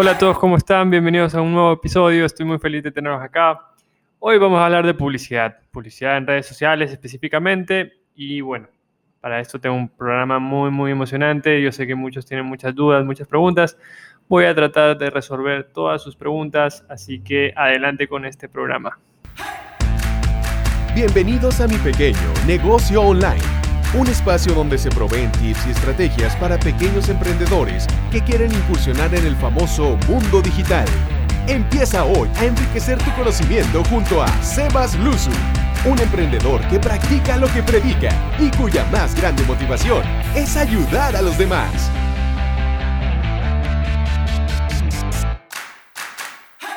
Hola a todos, ¿cómo están? Bienvenidos a un nuevo episodio. Estoy muy feliz de tenerlos acá. Hoy vamos a hablar de publicidad, publicidad en redes sociales específicamente. Y bueno, para esto tengo un programa muy, muy emocionante. Yo sé que muchos tienen muchas dudas, muchas preguntas. Voy a tratar de resolver todas sus preguntas, así que adelante con este programa. Bienvenidos a mi pequeño negocio online, un espacio donde se proveen tips y estrategias para pequeños emprendedores que quieren incursionar en el famoso mundo digital. Empieza hoy a enriquecer tu conocimiento junto a Sebas Luzu, un emprendedor que practica lo que predica y cuya más grande motivación es ayudar a los demás.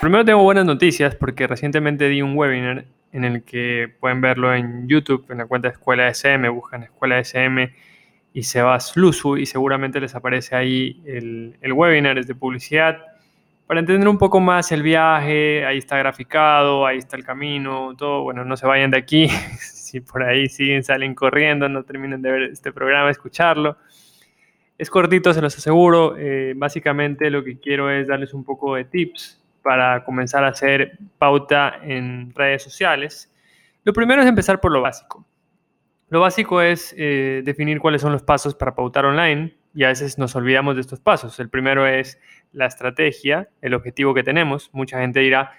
Primero tengo buenas noticias porque recientemente di un webinar en el que pueden verlo en YouTube, en la cuenta de Escuela SM, buscan Escuela SM y Sebas Luzu y seguramente les aparece ahí el, el webinar, es de publicidad. Para entender un poco más el viaje, ahí está graficado, ahí está el camino, todo. Bueno, no se vayan de aquí, si por ahí siguen, salen corriendo, no terminen de ver este programa, escucharlo. Es cortito, se los aseguro. Eh, básicamente lo que quiero es darles un poco de tips para comenzar a hacer pauta en redes sociales. Lo primero es empezar por lo básico. Lo básico es eh, definir cuáles son los pasos para pautar online y a veces nos olvidamos de estos pasos. El primero es la estrategia, el objetivo que tenemos. Mucha gente dirá,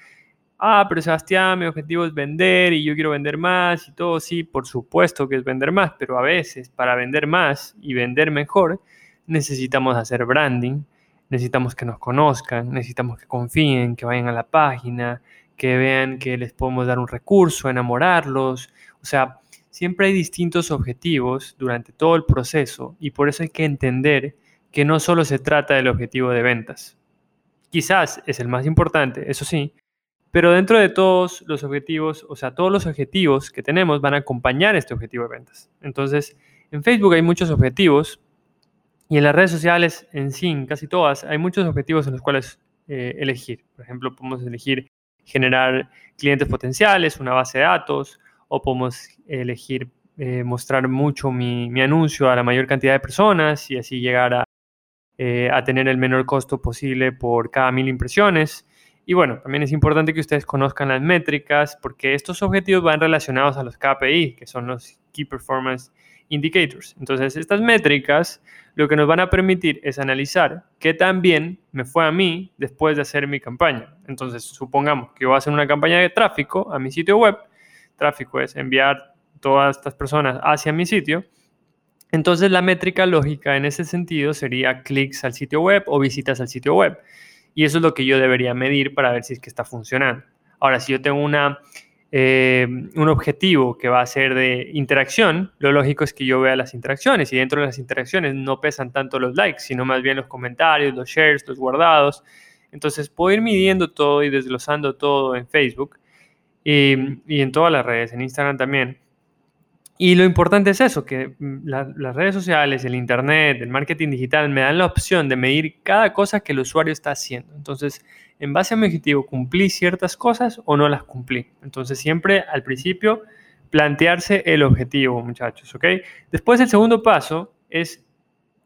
ah, pero Sebastián, mi objetivo es vender y yo quiero vender más y todo. Sí, por supuesto que es vender más, pero a veces para vender más y vender mejor necesitamos hacer branding, necesitamos que nos conozcan, necesitamos que confíen, que vayan a la página, que vean que les podemos dar un recurso, enamorarlos. O sea, siempre hay distintos objetivos durante todo el proceso y por eso hay que entender que no solo se trata del objetivo de ventas. Quizás es el más importante, eso sí, pero dentro de todos los objetivos, o sea, todos los objetivos que tenemos van a acompañar este objetivo de ventas. Entonces, en Facebook hay muchos objetivos, y en las redes sociales, en sí, casi todas, hay muchos objetivos en los cuales eh, elegir. Por ejemplo, podemos elegir generar clientes potenciales, una base de datos, o podemos elegir eh, mostrar mucho mi, mi, anuncio a la mayor cantidad de personas y así llegar a, eh, a tener el menor costo posible por cada mil impresiones. Y bueno, también es importante que ustedes conozcan las métricas porque estos objetivos van relacionados a los KPI, que son los Key Performance Indicators. Entonces, estas métricas lo que nos van a permitir es analizar qué tan bien me fue a mí después de hacer mi campaña. Entonces, supongamos que voy a hacer una campaña de tráfico a mi sitio web. Tráfico es enviar todas estas personas hacia mi sitio. Entonces, la métrica lógica en ese sentido sería clics al sitio web o visitas al sitio web. Y eso es lo que yo debería medir para ver si es que está funcionando. Ahora, si yo tengo una eh, un objetivo que va a ser de interacción, lo lógico es que yo vea las interacciones y dentro de las interacciones no pesan tanto los likes, sino más bien los comentarios, los shares, los guardados. Entonces puedo ir midiendo todo y desglosando todo en Facebook y, y en todas las redes, en Instagram también. Y lo importante es eso, que mm, las redes sociales, el Internet, el marketing digital me dan la opción de medir cada cosa que el usuario está haciendo. Entonces, en base a mi objetivo, ¿cumplí ciertas cosas o no las cumplí? Entonces, siempre al principio, plantearse el objetivo, muchachos, ¿ok? Después, el segundo paso es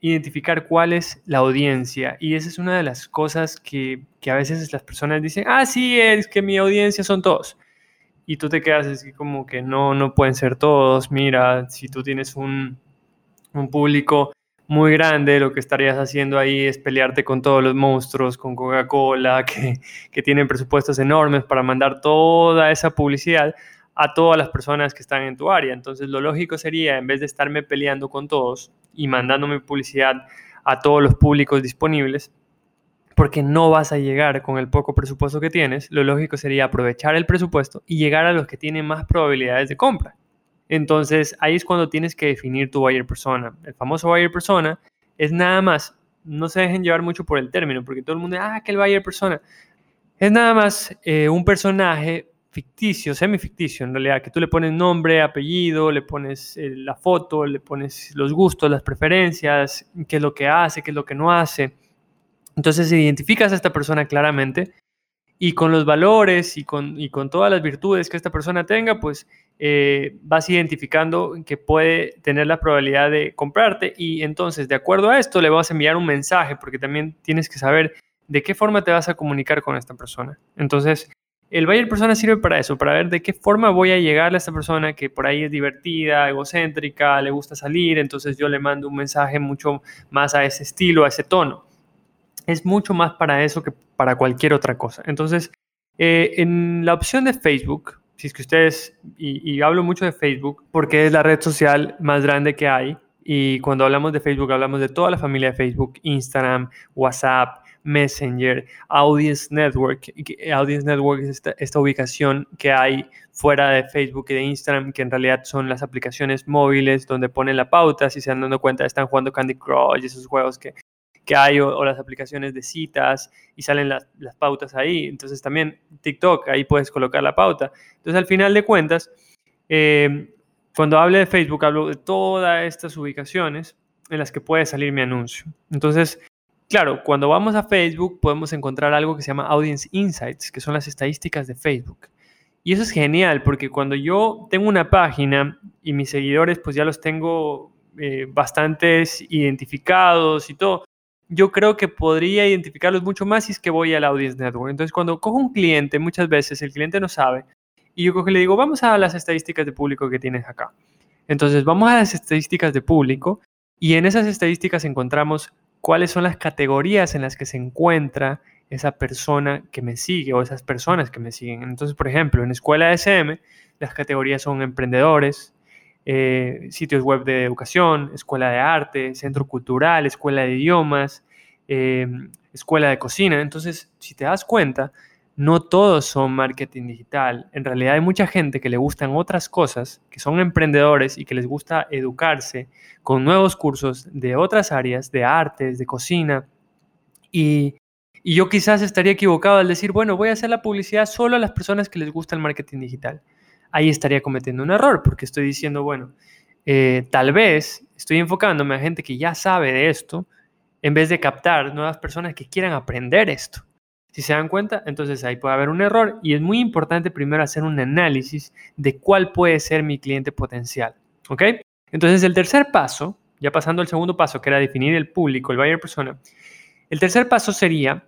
identificar cuál es la audiencia. Y esa es una de las cosas que, que a veces las personas dicen, ah, sí, es que mi audiencia son todos y tú te quedas así como que no, no pueden ser todos. Mira, si tú tienes un, un público muy grande, lo que estarías haciendo ahí es pelearte con todos los monstruos, con Coca-Cola, que, que tienen presupuestos enormes para mandar toda esa publicidad a todas las personas que están en tu área. Entonces lo lógico sería, en vez de estarme peleando con todos y mandándome publicidad a todos los públicos disponibles, porque no vas a llegar con el poco presupuesto que tienes, lo lógico sería aprovechar el presupuesto y llegar a los que tienen más probabilidades de compra. Entonces ahí es cuando tienes que definir tu buyer persona. El famoso buyer persona es nada más, no se dejen llevar mucho por el término, porque todo el mundo, ah, que el buyer persona. Es nada más eh, un personaje ficticio, semi-ficticio en realidad, que tú le pones nombre, apellido, le pones eh, la foto, le pones los gustos, las preferencias, qué es lo que hace, qué es lo que no hace entonces identificas a esta persona claramente y con los valores y con, y con todas las virtudes que esta persona tenga, pues eh, vas identificando que puede tener la probabilidad de comprarte y entonces de acuerdo a esto le vas a enviar un mensaje porque también tienes que saber de qué forma te vas a comunicar con esta persona. Entonces, el buyer persona sirve para eso, para ver de qué forma voy a llegar a esta persona que por ahí es divertida, egocéntrica, le gusta salir, entonces yo le mando un mensaje mucho más a ese estilo, a ese tono. Es mucho más para eso que para cualquier otra cosa. Entonces, eh, en la opción de Facebook, si es que ustedes, y, hablo mucho de Facebook porque es la red social más grande que hay, y cuando hablamos de Facebook hablamos de toda la familia de Facebook, Instagram, WhatsApp, Messenger, Audience Network. Audience Network es esta, ubicación que hay fuera de Facebook y de Instagram, que en realidad son las aplicaciones móviles donde ponen la pauta, si se han dado cuenta, están jugando Candy Crush, esos juegos que, que hay, o, las aplicaciones de citas, y salen las, pautas ahí. Entonces también TikTok, ahí puedes colocar la pauta. Entonces al final de cuentas, eh, cuando hable de Facebook, hablo de todas estas ubicaciones en las que puede salir mi anuncio. Entonces, Claro, cuando vamos a Facebook podemos encontrar algo que se llama Audience Insights, que son las estadísticas de Facebook. Y eso es genial porque cuando yo tengo una página y mis seguidores pues ya los tengo eh, bastantes identificados y todo, yo creo que podría identificarlos mucho más si es que voy al Audience Network. Entonces cuando cojo un cliente, muchas veces el cliente no sabe y yo cojo le digo, vamos a las estadísticas de público que tienes acá. Entonces vamos a las estadísticas de público y en esas estadísticas encontramos cuáles son las categorías en las que se encuentra esa persona que me sigue o esas personas que me siguen. Entonces, por ejemplo, en Escuela SM, las categorías son emprendedores, eh, sitios web de educación, escuela de arte, centro cultural, escuela de idiomas, eh, escuela de cocina. Entonces, si te das cuenta, no todos son marketing digital. En realidad hay mucha gente que le gustan otras cosas, que son emprendedores y que les gusta educarse con nuevos cursos de otras áreas, de artes, de cocina. Y, yo quizás estaría equivocado al decir, bueno, voy a hacer la publicidad solo a las personas que les gusta el marketing digital. Ahí estaría cometiendo un error porque estoy diciendo, bueno, eh, tal vez estoy enfocándome a gente que ya sabe de esto en vez de captar nuevas personas que quieran aprender esto. Si se dan cuenta, entonces ahí puede haber un error y es muy importante primero hacer un análisis de cuál puede ser mi cliente potencial. ¿Ok? Entonces el tercer paso, ya pasando al segundo paso, que era definir el público, el buyer persona, el tercer paso sería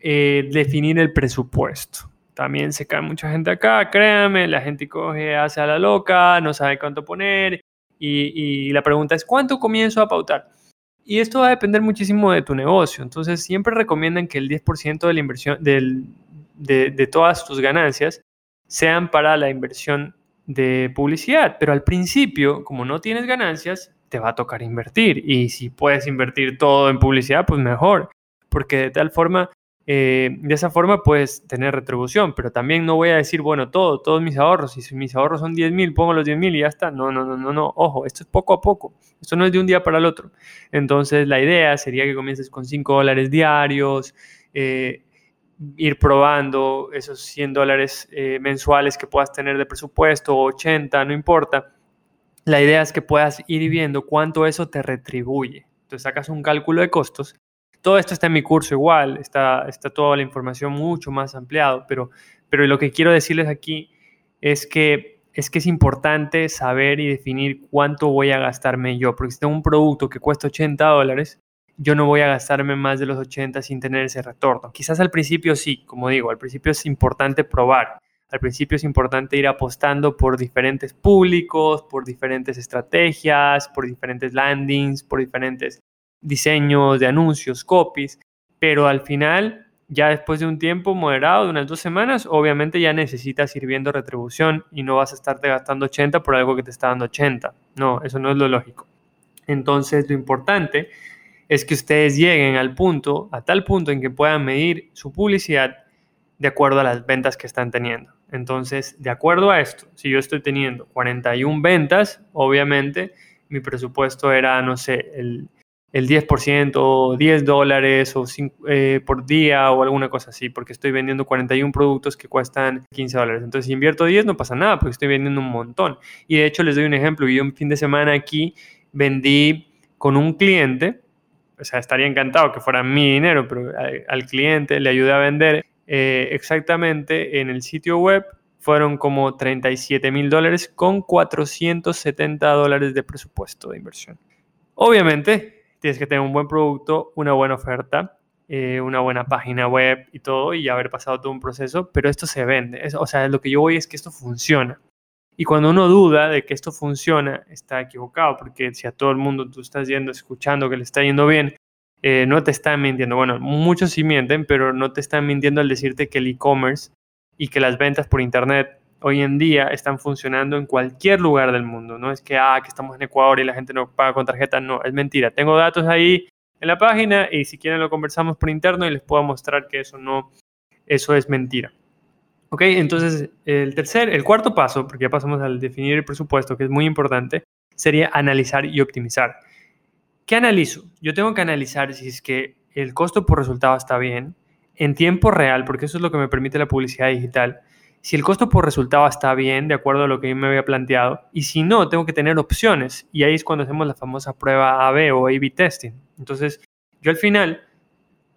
eh, definir el presupuesto. También se cae mucha gente acá, créanme, la gente coge, hace a la loca, no sabe cuánto poner y, la pregunta es, ¿cuánto comienzo a pautar? Y esto va a depender muchísimo de tu negocio. Entonces, siempre recomiendan que el 10% de la inversión, de todas tus ganancias, sean para la inversión de publicidad. Pero al principio, como no tienes ganancias, te va a tocar invertir. Y si puedes invertir todo en publicidad, pues mejor. Porque de tal forma eh, de esa forma puedes tener retribución, pero también no voy a decir, bueno, todo, todos mis ahorros, si mis ahorros son 10 mil, pongo los 10 mil y ya está. No, no, no, no, no, ojo, esto es poco a poco, esto no es de un día para el otro. Entonces la idea sería que comiences con 5 dólares diarios, eh, ir probando esos 100 dólares eh, mensuales que puedas tener de presupuesto, 80, no importa. La idea es que puedas ir viendo cuánto eso te retribuye. Entonces sacas un cálculo de costos todo esto está en mi curso igual, está, está toda la información mucho más ampliado, pero, pero lo que quiero decirles aquí es que, es que es importante saber y definir cuánto voy a gastarme yo, porque si tengo un producto que cuesta 80 dólares, yo no voy a gastarme más de los 80 sin tener ese retorno. Quizás al principio sí, como digo, al principio es importante probar. Al principio es importante ir apostando por diferentes públicos, por diferentes estrategias, por diferentes landings, por diferentes diseños de anuncios, copies, pero al final, ya después de un tiempo moderado, de unas dos semanas, obviamente ya necesitas ir viendo retribución y no vas a estarte gastando 80 por algo que te está dando 80. No, eso no es lo lógico. Entonces, lo importante es que ustedes lleguen al punto, a tal punto en que puedan medir su publicidad de acuerdo a las ventas que están teniendo. Entonces, de acuerdo a esto, si yo estoy teniendo 41 ventas, obviamente mi presupuesto era, no sé, el el 10% o 10 dólares o eh, por día o alguna cosa así, porque estoy vendiendo 41 productos que cuestan 15 dólares. Entonces, si invierto 10 no pasa nada, porque estoy vendiendo un montón. Y de hecho, les doy un ejemplo. Yo un fin de semana aquí vendí con un cliente, o sea, estaría encantado que fuera mi dinero, pero al cliente le ayudé a vender eh, exactamente en el sitio web. Fueron como 37 mil dólares con 470 dólares de presupuesto de inversión. Obviamente, tienes que tener un buen producto, una buena oferta eh, una buena página web y todo, y haber pasado todo un proceso, pero esto se vende. o sea, lo que yo voy es que esto funciona. Y cuando uno duda de que esto funciona, está equivocado, porque si a todo el mundo tú estás yendo, escuchando que le está yendo bien, eh, no te están mintiendo. Bueno, muchos sí mienten, pero no te están mintiendo al decirte que el e-commerce y que las ventas por internet hoy en día están funcionando en cualquier lugar del mundo. No es que, ah, que estamos en Ecuador y la gente no paga con tarjeta. No, es mentira. Tengo datos ahí en la página y si quieren lo conversamos por interno y les puedo mostrar que eso no, eso es mentira. Ok, entonces el tercer, el cuarto paso, porque ya pasamos al definir el presupuesto, que es muy importante, sería analizar y optimizar. ¿Qué analizo? Yo tengo que analizar si es que el costo por resultado está bien, en tiempo real, porque eso es lo que me permite la publicidad digital. Si el costo por resultado está bien, de acuerdo a lo que yo me había planteado, y si no, tengo que tener opciones. Y ahí es cuando hacemos la famosa prueba AB o A-B testing. Entonces, yo al final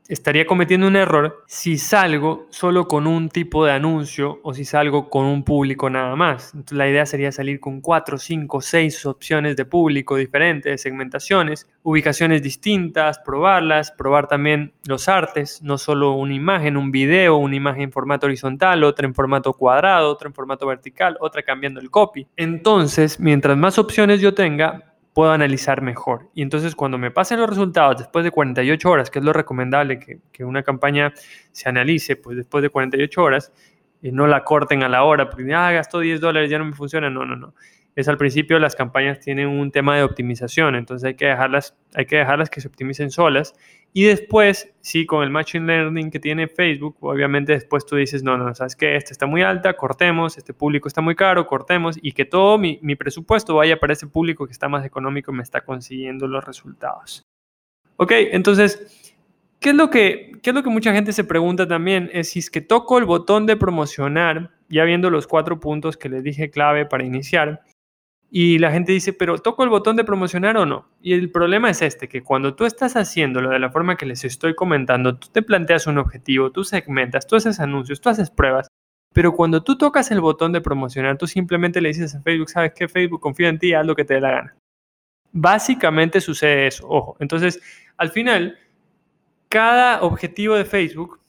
estaría cometiendo un error si salgo solo con un tipo de anuncio o si salgo con un público nada más. Entonces la idea sería salir con cuatro, cinco, seis opciones de público diferentes, segmentaciones, ubicaciones distintas, probarlas, probar también los artes, no solo una imagen, un video, una imagen en formato horizontal, otra en formato cuadrado, otra en formato vertical, otra cambiando el copy. Entonces, mientras más opciones yo tenga, puedo analizar mejor. Y entonces cuando me pasen los resultados después de 48 horas, que es lo recomendable que, que una campaña se analice, pues después de 48 horas, y no la corten a la hora, porque ah, gastó 10 dólares, ya no me funciona. No, no, no es al principio las campañas tienen un tema de optimización, entonces hay que dejarlas, hay que, dejarlas que se optimicen solas. Y después, sí, con el Machine Learning que tiene Facebook, obviamente después tú dices, no, no, sabes que esta está muy alta, cortemos, este público está muy caro, cortemos, y que todo mi, mi presupuesto vaya para ese público que está más económico y me está consiguiendo los resultados. Ok, entonces, ¿qué es lo que, qué es lo que mucha gente se pregunta también? Es si es que toco el botón de promocionar, ya viendo los cuatro puntos que les dije clave para iniciar, y la gente dice, pero ¿toco el botón de promocionar o no? Y el problema es este, que cuando tú estás haciéndolo de la forma que les estoy comentando, tú te planteas un objetivo, tú segmentas, tú haces anuncios, tú haces pruebas, pero cuando tú tocas el botón de promocionar, tú simplemente le dices a Facebook, ¿sabes qué? Facebook confía en ti, haz lo que te dé la gana. Básicamente sucede eso, ojo. Entonces, al final, cada objetivo de Facebook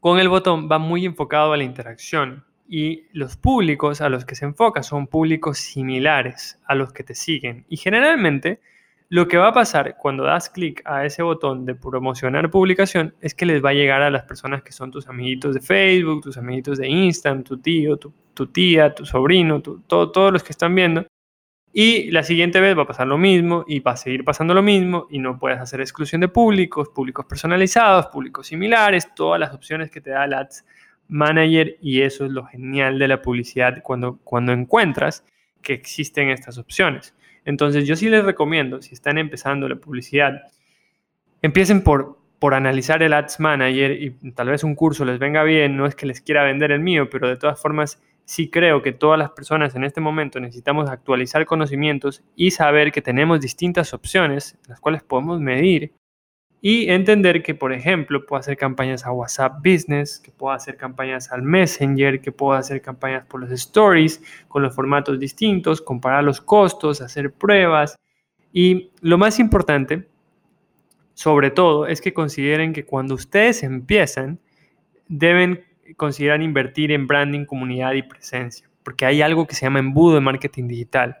con el botón va muy enfocado a la interacción y los públicos a los que se enfoca son públicos similares a los que te siguen. Y generalmente lo que va a pasar cuando das clic a ese botón de promocionar publicación es que les va a llegar a las personas que son tus amiguitos de Facebook, tus amiguitos de Instagram, tu tío, tu, tía, tu sobrino, todos los que están viendo. Y la siguiente vez va a pasar lo mismo y va a seguir pasando lo mismo y no puedes hacer exclusión de públicos, públicos personalizados, públicos similares, todas las opciones que te da el Ads Manager y eso es lo genial de la publicidad cuando, cuando encuentras que existen estas opciones. Entonces yo sí les recomiendo, si están empezando la publicidad, empiecen por, por analizar el Ads Manager y tal vez un curso les venga bien, no es que les quiera vender el mío, pero de todas formas sí creo que todas las personas en este momento necesitamos actualizar conocimientos y saber que tenemos distintas opciones, las cuales podemos medir y entender que, por ejemplo, puedo hacer campañas a WhatsApp Business, que puedo hacer campañas al Messenger, que puedo hacer campañas por los stories con los formatos distintos, comparar los costos, hacer pruebas. Y lo más importante, sobre todo, es que consideren que cuando ustedes empiezan, deben considerar invertir en branding, comunidad y presencia, porque hay algo que se llama embudo de marketing digital.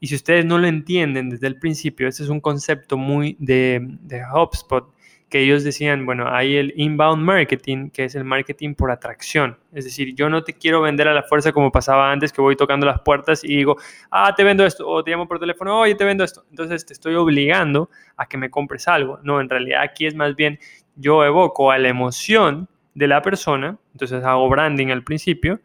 Y si ustedes no lo entienden desde el principio, este es un concepto muy de, de HubSpot, que ellos decían, bueno, hay el inbound marketing, que es el marketing por atracción. Es decir, yo no te quiero vender a la fuerza como pasaba antes, que voy tocando las puertas y digo, ah, te vendo esto, o te llamo por teléfono, oye, te vendo esto. Entonces te estoy obligando a que me compres algo. No, en realidad aquí es más bien, yo evoco a la emoción de la persona, entonces hago branding al principio,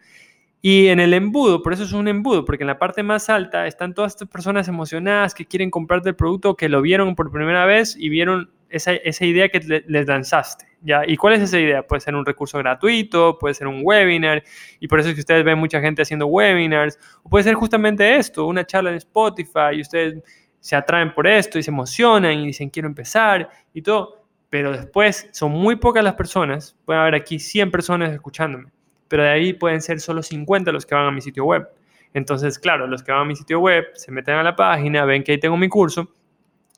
y en el embudo, por eso es un embudo, porque en la parte más alta están todas estas personas emocionadas que quieren comprarte el producto, que lo vieron por primera vez y vieron esa, idea que les lanzaste. ¿Y cuál es esa idea? Puede ser un recurso gratuito, puede ser un webinar, y por eso es que ustedes ven mucha gente haciendo webinars, o puede ser justamente esto, una charla en Spotify, y ustedes se atraen por esto y se emocionan y dicen quiero empezar y todo, pero después son muy pocas las personas, puede haber aquí 100 personas escuchándome pero de ahí pueden ser solo 50 los que van a mi sitio web. Entonces, claro, los que van a mi sitio web se meten a la página, ven que ahí tengo mi curso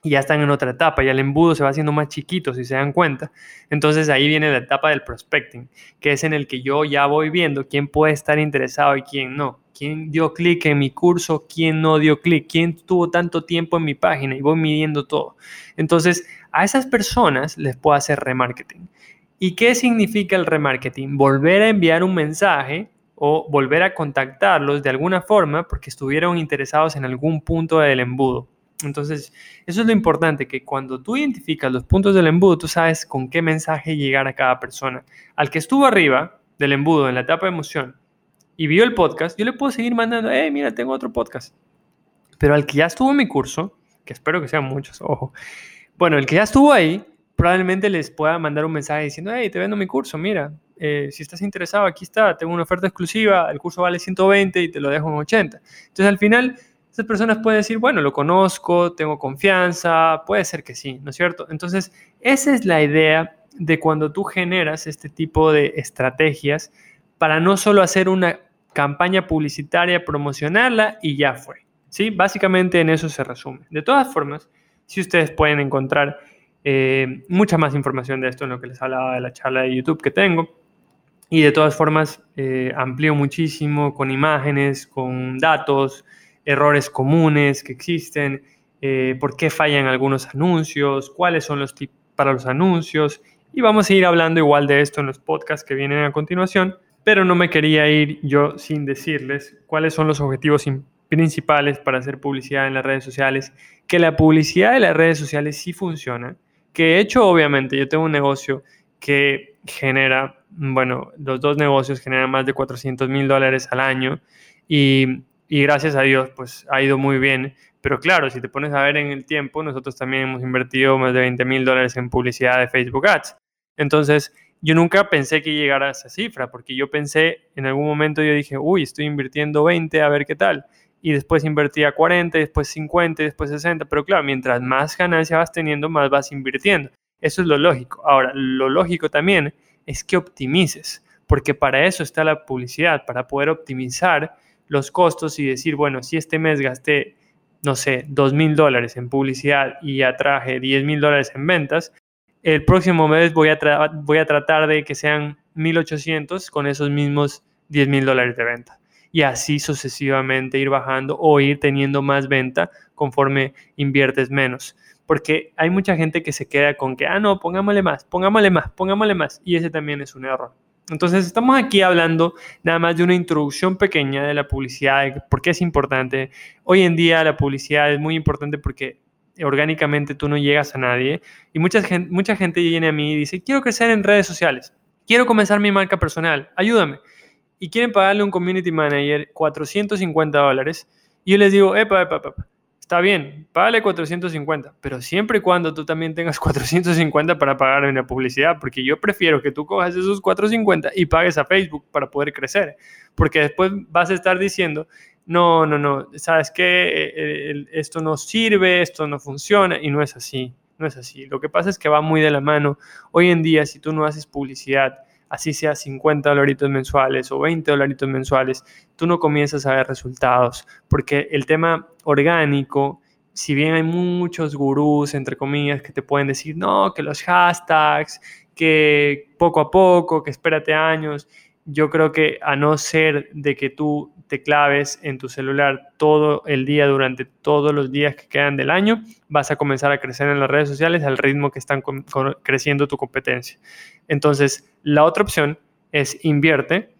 y ya están en otra etapa, ya el embudo se va haciendo más chiquito, si se dan cuenta. Entonces ahí viene la etapa del prospecting, que es en el que yo ya voy viendo quién puede estar interesado y quién no. Quién dio clic en mi curso, quién no dio clic, quién tuvo tanto tiempo en mi página y voy midiendo todo. Entonces a esas personas les puedo hacer remarketing. ¿Y qué significa el remarketing? Volver a enviar un mensaje o volver a contactarlos de alguna forma porque estuvieron interesados en algún punto del embudo. Entonces, eso es lo importante, que cuando tú identificas los puntos del embudo, tú sabes con qué mensaje llegar a cada persona. Al que estuvo arriba del embudo en la etapa de emoción y vio el podcast, yo le puedo seguir mandando, hey, mira, tengo otro podcast. Pero al que ya estuvo en mi curso, que espero que sean muchos, ojo, bueno, el que ya estuvo ahí, probablemente les pueda mandar un mensaje diciendo, hey, te vendo mi curso, mira, eh, si estás interesado, aquí está, tengo una oferta exclusiva, el curso vale 120 y te lo dejo en 80. Entonces, al final esas personas pueden decir, bueno, lo conozco, tengo confianza, puede ser que sí, ¿no es cierto? Entonces, esa es la idea de cuando tú generas este tipo de estrategias para no solo hacer una campaña publicitaria, promocionarla y ya fue. ¿sí? Básicamente en eso se resume. De todas formas, si ustedes pueden encontrar eh, mucha más información de esto en lo que les hablaba de la charla de YouTube que tengo. Y de todas formas, eh, amplío muchísimo con imágenes, con datos, errores comunes que existen, eh, por qué fallan algunos anuncios, cuáles son los tips para los anuncios. Y vamos a ir hablando igual de esto en los podcasts que vienen a continuación, pero no me quería ir yo sin decirles cuáles son los objetivos principales para hacer publicidad en las redes sociales, que la publicidad de las redes sociales sí funciona, que de hecho obviamente yo tengo un negocio que genera, bueno, los dos negocios generan más de 400 mil dólares al año y y gracias a Dios pues ha ido muy bien. Pero claro, si te pones a ver en el tiempo, nosotros también hemos invertido más de 20 mil dólares en publicidad de Facebook Ads. Entonces, yo nunca pensé que llegara a esa cifra, porque yo pensé, en algún momento yo dije, uy, estoy invirtiendo 20, a ver qué tal. Y después invertía 40, después 50, después 60. Pero claro, mientras más ganancia vas teniendo, más vas invirtiendo. Eso es lo lógico. Ahora, lo lógico también es que optimices, porque para eso está la publicidad, para poder optimizar los costos y decir, bueno, si este mes gasté, no sé, dos mil dólares en publicidad y atraje 10 mil dólares en ventas, el próximo mes voy a, voy a tratar de que sean 1800 con esos mismos 10 mil dólares de venta. Y así sucesivamente ir bajando o ir teniendo más venta conforme inviertes menos. Porque hay mucha gente que se queda con que, ah, no, pongámosle más, pongámosle más, pongámosle más. Y ese también es un error. Entonces, estamos aquí hablando nada más de una introducción pequeña de la publicidad, por qué es importante. Hoy en día la publicidad es muy importante porque orgánicamente tú no llegas a nadie y mucha gente, mucha gente viene a mí y dice, quiero crecer en redes sociales, quiero comenzar mi marca personal, ayúdame. Y quieren pagarle a un community manager 450 dólares. Y yo les digo, epa, epa, epa, está bien, págale 450, pero siempre y cuando tú también tengas 450 para pagar en la publicidad, porque yo prefiero que tú cojas esos 450 y pagues a Facebook para poder crecer, porque después vas a estar diciendo, no, no, no, sabes que eh, esto no sirve, esto no funciona y no es así, no es así. Lo que pasa es que va muy de la mano. Hoy en día, si tú no haces publicidad, así sea 50 dolaritos mensuales o 20 dolaritos mensuales, tú no comienzas a ver resultados, porque el tema orgánico, si bien hay muchos gurús, entre comillas, que te pueden decir, no, que los hashtags, que poco a poco, que espérate años, yo creo que a no ser de que tú te claves en tu celular todo el día durante todos los días que quedan del año, vas a comenzar a crecer en las redes sociales al ritmo que están creciendo tu competencia. Entonces, la otra opción es invierte,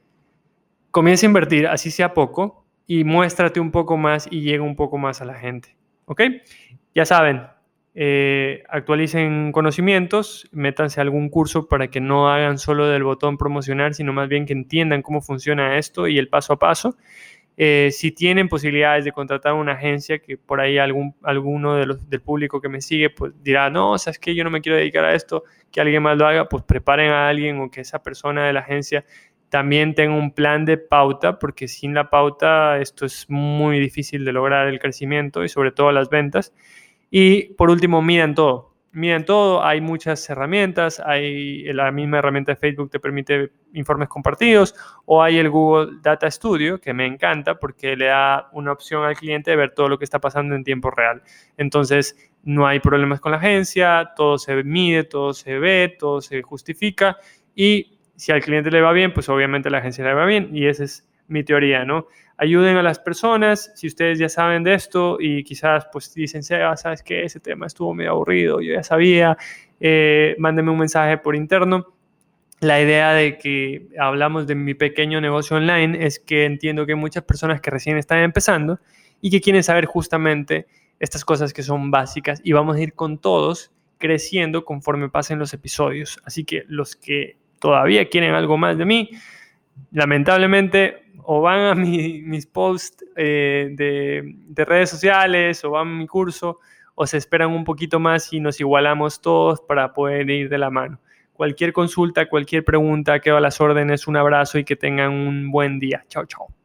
comienza a invertir, así sea poco, y muéstrate un poco más y llega un poco más a la gente. ¿Ok? Ya saben, eh, actualicen conocimientos, métanse a algún curso para que no hagan solo del botón promocionar, sino más bien que entiendan cómo funciona esto y el paso a paso. Eh, si tienen posibilidades de contratar una agencia, que por ahí algún, alguno del público que me sigue pues dirá, no, sabes que yo no me quiero dedicar a esto, que alguien más lo haga, pues preparen a alguien o que esa persona de la agencia también tenga un plan de pauta, porque sin la pauta esto es muy difícil de lograr el crecimiento y sobre todo las ventas. Y por último, midan todo. miren todo, hay muchas herramientas, hay la misma herramienta de Facebook te permite informes compartidos o hay el Google Data Studio que me encanta porque le da una opción al cliente de ver todo lo que está pasando en tiempo real. Entonces, no hay problemas con la agencia, todo se mide, todo se ve, todo se justifica y si al cliente le va bien, pues obviamente a la agencia le va bien y esa es mi teoría, ¿no? Ayuden a las personas, si ustedes ya saben de esto y quizás pues dicen, sabes que ese tema estuvo medio aburrido, yo ya sabía, eh, mándenme un mensaje por interno. La idea de que hablamos de mi pequeño negocio online es que entiendo que hay muchas personas que recién están empezando y que quieren saber justamente estas cosas que son básicas y vamos a ir con todos creciendo conforme pasen los episodios. Así que los que todavía quieren algo más de mí, lamentablemente o van a mis posts eh, de, de, redes sociales o van a mi curso o se esperan un poquito más y nos igualamos todos para poder ir de la mano. Cualquier consulta, cualquier pregunta, quedo a las órdenes, un abrazo y que tengan un buen día. Chao, chao.